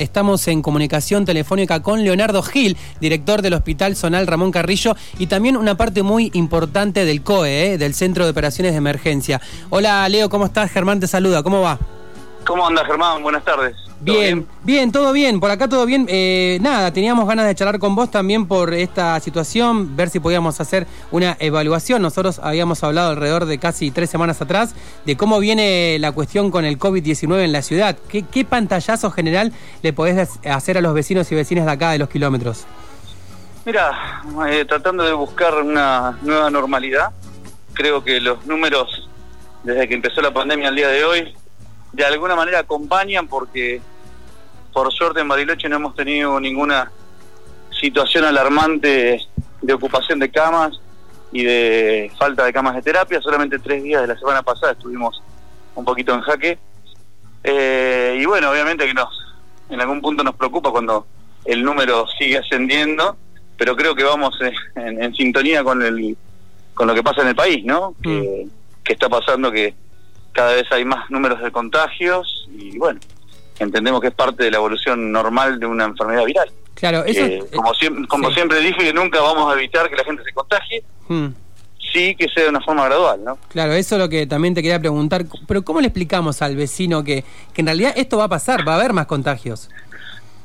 Estamos en comunicación telefónica con Leonardo Gil, director del Hospital Zonal Ramón Carrillo y también una parte muy importante del COE, ¿eh? del Centro de Operaciones de Emergencia. Hola Leo, ¿cómo estás? Germán te saluda, ¿cómo va? ¿Cómo anda Germán? Buenas tardes. Bien, bien, todo bien, por acá todo bien. Eh, nada, teníamos ganas de charlar con vos también por esta situación, ver si podíamos hacer una evaluación. Nosotros habíamos hablado alrededor de casi tres semanas atrás de cómo viene la cuestión con el COVID-19 en la ciudad. ¿Qué, pantallazo general le podés hacer a los vecinos y vecinas de acá de los kilómetros? Mira, eh, tratando de buscar una nueva normalidad, creo que los números desde que empezó la pandemia al día de hoy de alguna manera acompañan porque por suerte en Bariloche no hemos tenido ninguna situación alarmante de ocupación de camas y de falta de camas de terapia. Solamente tres días de la semana pasada estuvimos un poquito en jaque. Eh, y bueno, obviamente que nos, en algún punto nos preocupa cuando el número sigue ascendiendo, pero creo que vamos en, sintonía con el con lo que pasa en el país, ¿no? Que, mm. que está pasando que cada vez hay más números de contagios y bueno, entendemos que es parte de la evolución normal de una enfermedad viral. Claro, eso como, siempre, como siempre dije que nunca vamos a evitar que la gente se contagie. Hmm. Sí, que sea de una forma gradual, ¿no? Claro, eso es lo que también te quería preguntar. Pero ¿cómo le explicamos al vecino que, que en realidad esto va a pasar, va a haber más contagios?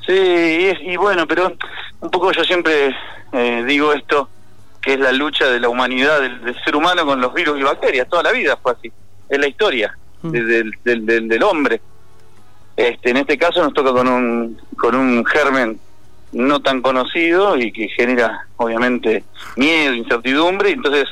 Sí, y, bueno, pero un poco yo siempre eh, digo esto, que es la lucha de la humanidad, del, ser humano con los virus y bacterias. Toda la vida fue así es la historia mm. del, del, del, hombre. Este, en este caso nos toca con un, con un germen no tan conocido y que genera obviamente miedo, incertidumbre, entonces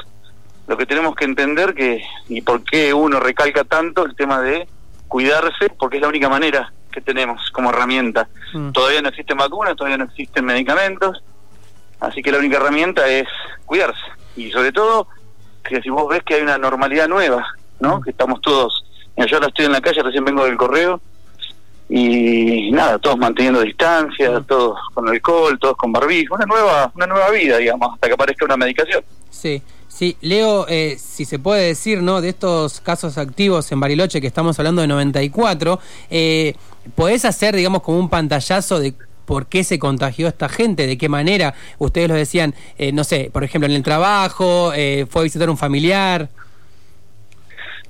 lo que tenemos que entender que y por qué uno recalca tanto el tema de cuidarse, porque es la única manera que tenemos como herramienta. Mm. Todavía no existen vacunas, todavía no existen medicamentos, así que la única herramienta es cuidarse. Y sobre todo, que si vos ves que hay una normalidad nueva, ¿no? Que estamos todos, yo ahora estoy en la calle, recién vengo del correo, y nada, todos manteniendo distancia, todos con alcohol, todos con barbijo, una nueva, una nueva vida, digamos, hasta que aparezca una medicación. Sí. Sí, Leo, eh, si se puede decir, ¿no? De estos casos activos en Bariloche, que estamos hablando de 94, eh, ¿podés hacer, digamos, como un pantallazo de por qué se contagió esta gente? ¿De qué manera? Ustedes lo decían, eh, no sé, por ejemplo, en el trabajo, eh, fue a visitar un familiar.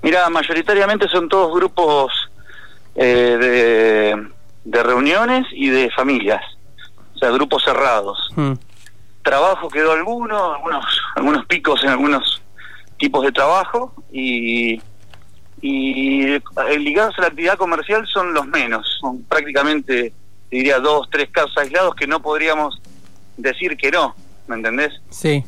Mira, mayoritariamente son todos grupos eh, de, reuniones y de familias, o sea, grupos cerrados. Hmm. Trabajo quedó alguno, algunos, algunos picos en algunos tipos de trabajo y, y ligados a la actividad comercial son los menos, son prácticamente, diría, dos, tres casos aislados que no podríamos decir que no, ¿me entendés? Sí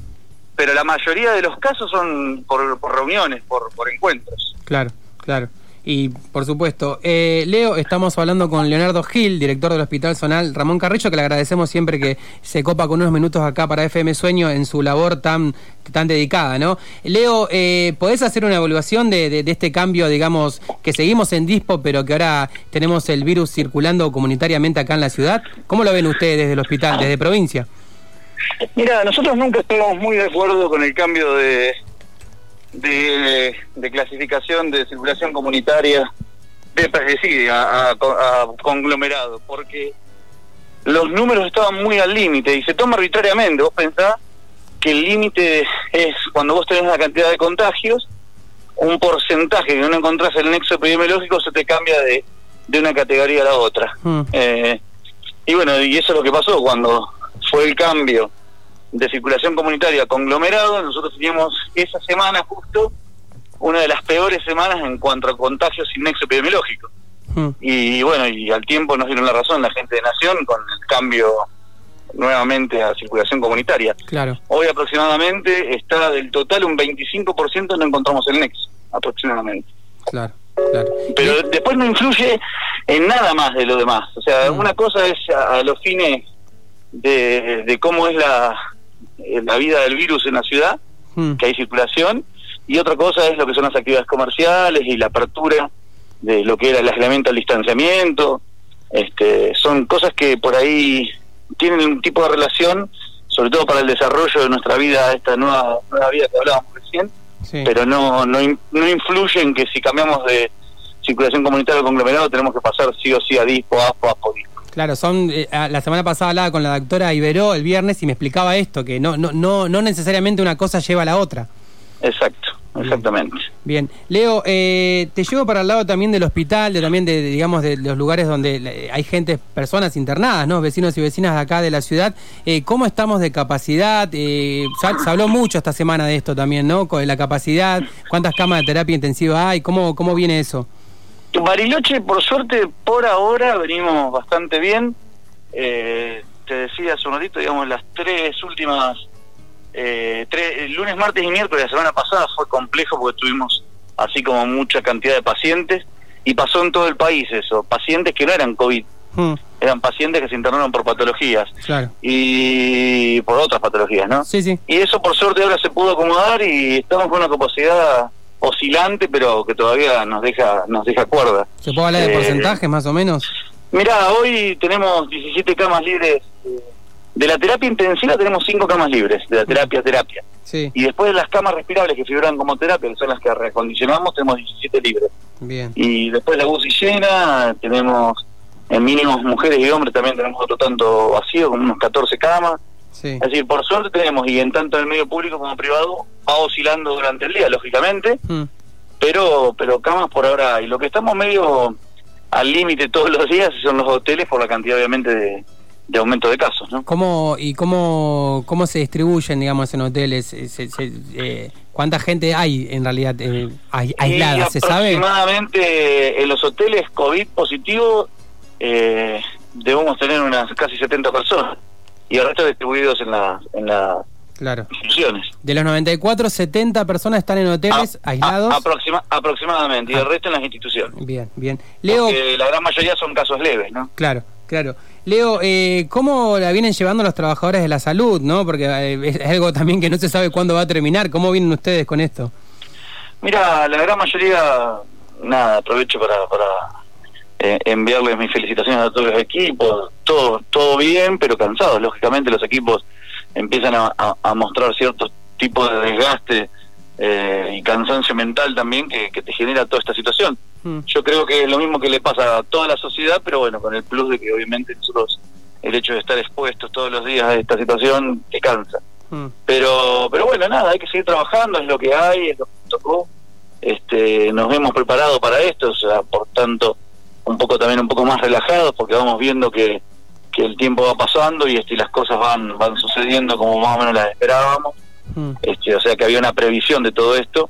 pero la mayoría de los casos son por, reuniones, por, por encuentros. Claro, claro. Y por supuesto, eh, Leo, estamos hablando con Leonardo Gil, director del Hospital Zonal Ramón Carrillo, que le agradecemos siempre que se copa con unos minutos acá para FM Sueño en su labor tan, tan dedicada, ¿no? Leo, eh, ¿podés hacer una evaluación de, de, de, este cambio, digamos, que seguimos en dispo, pero que ahora tenemos el virus circulando comunitariamente acá en la ciudad? ¿Cómo lo ven ustedes desde el hospital, desde provincia? Mira, nosotros nunca estamos muy de acuerdo con el cambio de, de, clasificación de circulación comunitaria de, sí, a, conglomerado, porque los números estaban muy al límite y se toma arbitrariamente. Vos pensás que el límite es cuando vos tenés una cantidad de contagios, un porcentaje que no encontrás en el nexo epidemiológico se te cambia de, de una categoría a la otra. Hmm. Eh, y bueno, y eso es lo que pasó cuando fue el cambio de circulación comunitaria conglomerado, nosotros teníamos esa semana justo una de las peores semanas en cuanto a contagios sin nexo epidemiológico. Hmm. Y bueno, y al tiempo nos dieron la razón la gente de Nación con el cambio nuevamente a circulación comunitaria. Claro. Hoy aproximadamente está del total un 25% no encontramos el nexo, aproximadamente. Claro. Claro. Pero después no influye en nada más de lo demás. O sea, hmm. una cosa es a los fines de, cómo es la, la vida del virus en la ciudad, hmm. que hay circulación, y otra cosa es lo que son las actividades comerciales y la apertura de lo que era el aislamiento al distanciamiento. Este, son cosas que por ahí tienen un tipo de relación, sobre todo para el desarrollo de nuestra vida, esta nueva, nueva vida que hablábamos recién, pero no, no, no influyen que si cambiamos de circulación comunitaria o conglomerado tenemos que pasar sí o sí a dispo, ASPO, ASPO, dispo. Claro, son eh, la semana pasada hablaba con la doctora Ibero el viernes y me explicaba esto, que no, no, no, no necesariamente una cosa lleva a la otra. Exacto, exactamente. Bien, Leo, eh, te llevo para el lado también del hospital, de, también de, digamos, de, los lugares donde hay gente, personas internadas, ¿no? Vecinos y vecinas de acá de la ciudad. Eh, ¿Cómo estamos de capacidad? Eh, se, habló mucho esta semana de esto también, ¿no? Con la capacidad, cuántas camas de terapia intensiva hay, ¿cómo, cómo viene eso? Bariloche, por suerte, por ahora venimos bastante bien. te decía hace un ratito, digamos, las tres últimas eh, tres, lunes, martes y miércoles la semana pasada fue complejo porque tuvimos así como mucha cantidad de pacientes y pasó en todo el país eso, pacientes que no eran COVID, hmm. eran pacientes que se internaron por patologías y por otras patologías, ¿no? Sí, sí. Y eso por suerte ahora se pudo acomodar y estamos con una capacidad oscilante pero que todavía nos deja nos deja cuerda. ¿Se puede hablar de eh, porcentajes más o menos? Mira, hoy tenemos 17 camas libres eh, de la terapia intensiva tenemos cinco camas libres, de la terapia terapia. Sí. Y después de las camas respirables que figuran como terapia, que son las que recondicionamos, tenemos 17 libres. Bien. Y después la UCI llena, tenemos en mínimos mujeres y hombres también tenemos otro tanto vacío, como unos 14 camas. Sí. Es decir, por suerte tenemos, y en tanto en el medio público como privado, va oscilando durante el día, lógicamente, mm. pero pero camas por ahora, y lo que estamos medio al límite todos los días son los hoteles por la cantidad obviamente de, de aumento de casos. ¿no? ¿Cómo, ¿Y cómo, cómo se distribuyen, digamos, en hoteles? Eh, ¿Cuánta gente hay en realidad eh, aislada? ¿Se sabe? Aproximadamente en los hoteles COVID positivo eh, debemos tener unas casi 70 personas y el resto distribuidos en, la, en las claro. instituciones. De los 94, 70 personas están en hoteles aislados. aproximadamente, y el ah. resto en las instituciones. Bien, bien. Leo, Porque la gran mayoría son casos leves, ¿no? Claro, claro. Leo, eh, ¿cómo la vienen llevando los trabajadores de la salud, no? Porque eh, es algo también que no se sabe cuándo va a terminar. ¿Cómo vienen ustedes con esto? Mira, la gran mayoría, nada, aprovecho para, para eh, enviarles mis felicitaciones a todos los equipos. Todo, todo bien, pero cansados. Lógicamente los equipos empiezan a, mostrar ciertos tipos de desgaste y cansancio mental también que te genera toda esta situación. Mm. Yo creo que es lo mismo que le pasa a toda la sociedad, pero bueno, con el plus de que obviamente nosotros el hecho de estar expuestos todos los días a esta situación te cansa. Mm. Pero pero bueno, nada, hay que seguir trabajando, es lo que hay, es lo que tocó. Este, nos hemos preparado para esto, o sea, por tanto, un poco también un poco más relajados porque vamos viendo que, que el tiempo va pasando y este, las cosas van van sucediendo como más o menos las esperábamos. Mm. Este, o sea que había una previsión de todo esto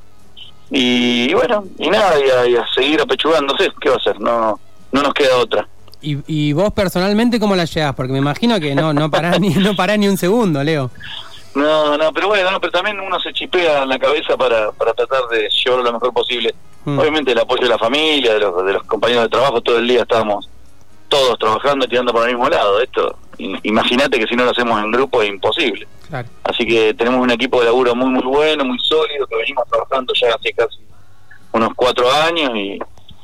y, bueno, y nada, y a, seguir apechugándose, ¿qué va a hacer? No, no nos queda otra. ¿Y, ¿Y vos personalmente cómo la llevas? Porque me imagino que no no parás ni, no parás ni un segundo, Leo. No, no, pero bueno, pero también uno se chipea en la cabeza para, para tratar de llevarlo lo mejor posible. Mm. Obviamente el apoyo de la familia, de los, de los compañeros de trabajo, todo el día estábamos todos trabajando y tirando por el mismo lado. Esto, imagínate que si no lo hacemos en grupo es imposible. Así que tenemos un equipo de laburo muy, muy bueno, muy sólido, que venimos trabajando ya hace casi unos cuatro años y,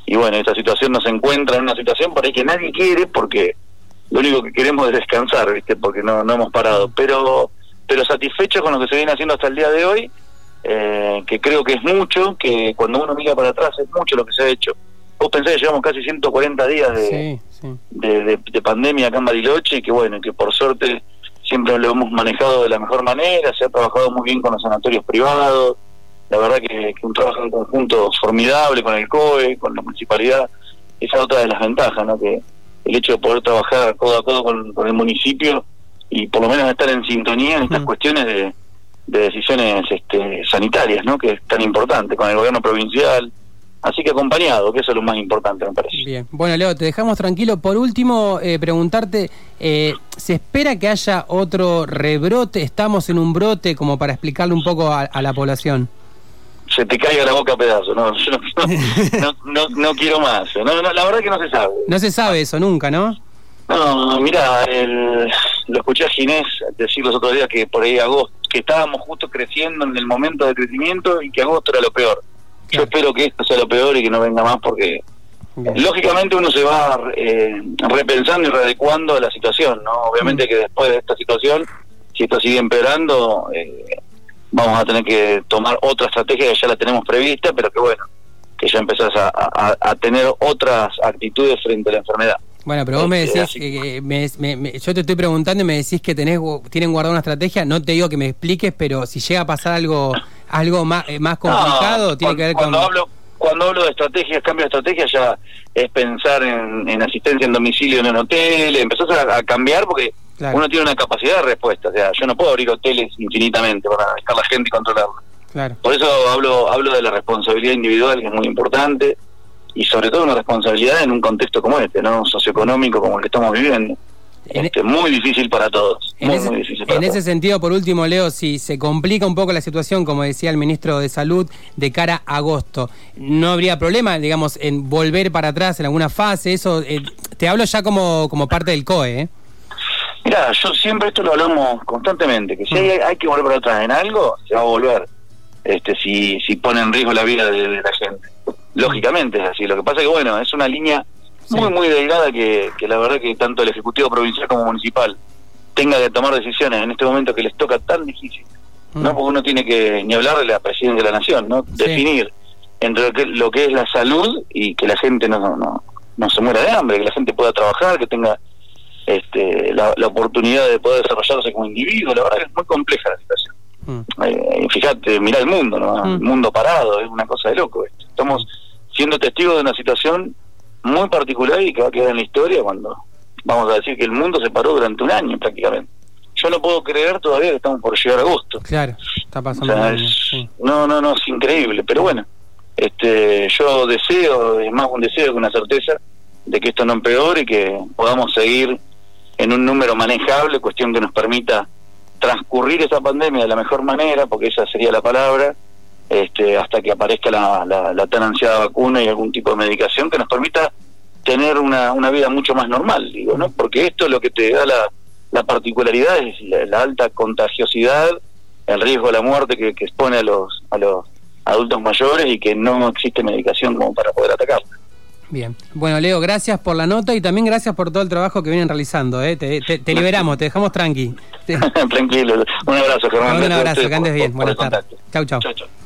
y bueno, esta situación nos encuentra en una situación por ahí que nadie quiere porque lo único que queremos es descansar, ¿viste? Porque no, no hemos parado. Pero, pero satisfechos con lo que se viene haciendo hasta el día de hoy, eh, que creo que es mucho, que cuando uno mira para atrás es mucho lo que se ha hecho. Vos pensás que llevamos casi 140 días de, De, de, pandemia acá en Bariloche y que bueno, que por suerte siempre lo hemos manejado de la mejor manera, se ha trabajado muy bien con los sanatorios privados, la verdad que, un trabajo en conjunto formidable con el COE, con la municipalidad, esa es otra de las ventajas, ¿no? que el hecho de poder trabajar codo a codo con, el municipio y por lo menos estar en sintonía en estas mm. cuestiones de, de decisiones este, sanitarias, ¿no? que es tan importante, con el gobierno provincial, Así que acompañado, que eso es lo más importante, me parece. Bien. Bueno, Leo, te dejamos tranquilo. Por último, eh, preguntarte, eh, ¿se espera que haya otro rebrote? ¿Estamos en un brote como para explicarle un poco a, la población? Se te caiga la boca a pedazos, no, yo no, no, no, quiero más. No, la verdad que no se sabe. No se sabe eso nunca, ¿no? No, mira, lo escuché a Ginés decir los otros días que por ahí agosto, que estábamos justo creciendo en el momento de crecimiento y que agosto era lo peor. Yo espero que esto sea lo peor y que no venga más porque lógicamente uno se va eh, repensando y readecuando a la situación, ¿no? Obviamente mm. que después de esta situación, si esto sigue empeorando, eh, vamos a tener que tomar otra estrategia que ya la tenemos prevista, pero que bueno, que ya empezás a, a tener otras actitudes frente a la enfermedad. Bueno, pero vos me decís, que yo te estoy preguntando y me decís que tenés tienen guardada una estrategia, no te digo que me expliques, pero si llega a pasar algo algo más, eh, más complicado, tiene que ver cuando Hablo, cuando hablo de estrategias, cambio de estrategia, ya es pensar en, asistencia en domicilio en un hotel, empezás a, cambiar porque uno tiene una capacidad de respuesta, o sea, yo no puedo abrir hoteles infinitamente para dejar la gente y controlarla. Por eso hablo, hablo de la responsabilidad individual, que es muy importante, y sobre todo una responsabilidad en un contexto como este, ¿no? socioeconómico como el que estamos viviendo. Este, muy difícil para todos. En, ese, en ese sentido, por último, Leo, si se complica un poco la situación, como decía el ministro de Salud, de cara a agosto, ¿no habría problema, digamos, en volver para atrás en alguna fase? Eso, eh, te hablo ya como, como parte del COE, ¿eh? Mira, yo siempre esto lo hablamos constantemente, que si hay, hay, que volver para atrás en algo, se va a volver. Este, si, si pone en riesgo la vida de la gente lógicamente es así. Lo que pasa es que, bueno, es una línea muy, muy delgada que, que la verdad que tanto el Ejecutivo Provincial como Municipal tenga que tomar decisiones en este momento que les toca tan difícil, ¿no? Mm. Porque uno tiene que ni hablar de la presidencia de la Nación, ¿no? Definir entre lo que, lo que es la salud y que la gente no, no, no se muera de hambre, que la gente pueda trabajar, que tenga este, la, oportunidad de poder desarrollarse como individuo. La verdad que es muy compleja la situación. Mm. Eh, fíjate, mira el mundo, ¿no? Mm. El mundo parado, es una cosa de loco. Esto. Estamos siendo testigos de una situación muy particular y que va a quedar en la historia cuando vamos a decir que el mundo se paró durante un año prácticamente. Yo no puedo creer todavía que estamos por llegar a agosto. Claro, está pasando. No, no, no, es increíble, pero bueno, este, yo deseo, es más un deseo que una certeza, de que esto no empeore y que podamos seguir en un número manejable, cuestión que nos permita transcurrir esa pandemia de la mejor manera, porque esa sería la palabra, este, hasta que aparezca la, la, tan ansiada vacuna y algún tipo de medicación que nos permita tener una, una vida mucho más normal, digo, ¿no? Porque esto lo que te da la, la particularidad es la, alta contagiosidad, el riesgo de la muerte que, que expone a los, a los adultos mayores y que no existe medicación como para poder atacarla. Bien. Bueno, Leo, gracias por la nota y también gracias por todo el trabajo que vienen realizando. ¿eh? Te, liberamos, te dejamos tranqui. Tranquilo. Un abrazo, Germán. Un abrazo, que andes bien. Buenas tardes. Chau, chau. chau, chau.